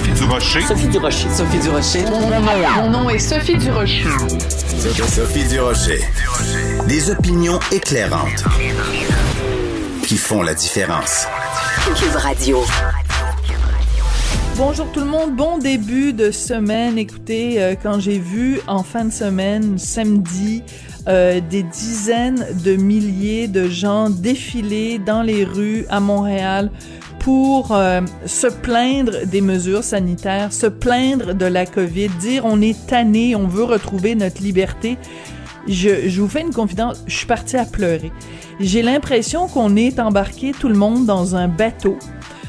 Sophie Durocher. Sophie Durocher. Sophie Durocher. Mon nom est Sophie Durocher. Sophie Durocher. Des opinions éclairantes qui font la différence. Cube Radio. Bonjour tout le monde, bon début de semaine. Écoutez, euh, quand j'ai vu en fin de semaine, samedi, euh, des dizaines de milliers de gens défiler dans les rues à Montréal pour euh, se plaindre des mesures sanitaires, se plaindre de la COVID, dire on est tanné, on veut retrouver notre liberté. Je, je vous fais une confidence, je suis partie à pleurer. J'ai l'impression qu'on est embarqué tout le monde dans un bateau,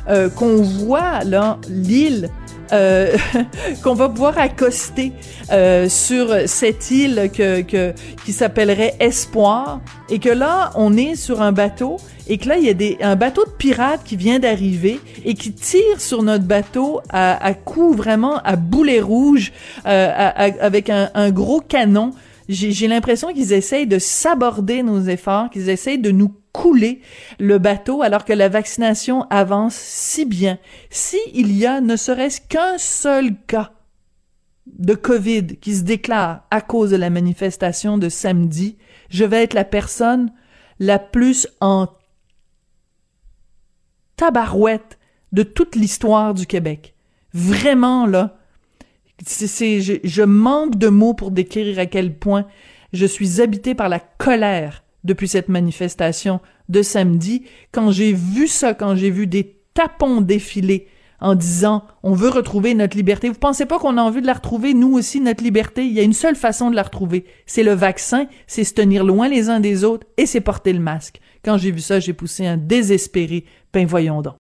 euh, qu'on voit là l'île euh, qu'on va pouvoir accoster euh, sur cette île que, que qui s'appellerait Espoir. Et que là on est sur un bateau et que là il y a des un bateau de pirates qui vient d'arriver et qui tire sur notre bateau à, à coups vraiment à boulet rouge euh, avec un, un gros canon j'ai l'impression qu'ils essayent de saborder nos efforts, qu'ils essayent de nous couler le bateau alors que la vaccination avance si bien. Si il y a ne serait-ce qu'un seul cas de COVID qui se déclare à cause de la manifestation de samedi, je vais être la personne la plus en tabarouette de toute l'histoire du Québec. Vraiment, là. Je manque de mots pour décrire à quel point je suis habité par la colère depuis cette manifestation de samedi. Quand j'ai vu ça, quand j'ai vu des tapons défiler en disant on veut retrouver notre liberté. Vous pensez pas qu'on a envie de la retrouver, nous aussi, notre liberté? Il y a une seule façon de la retrouver. C'est le vaccin, c'est se tenir loin les uns des autres et c'est porter le masque. Quand j'ai vu ça, j'ai poussé un désespéré. Ben voyons donc.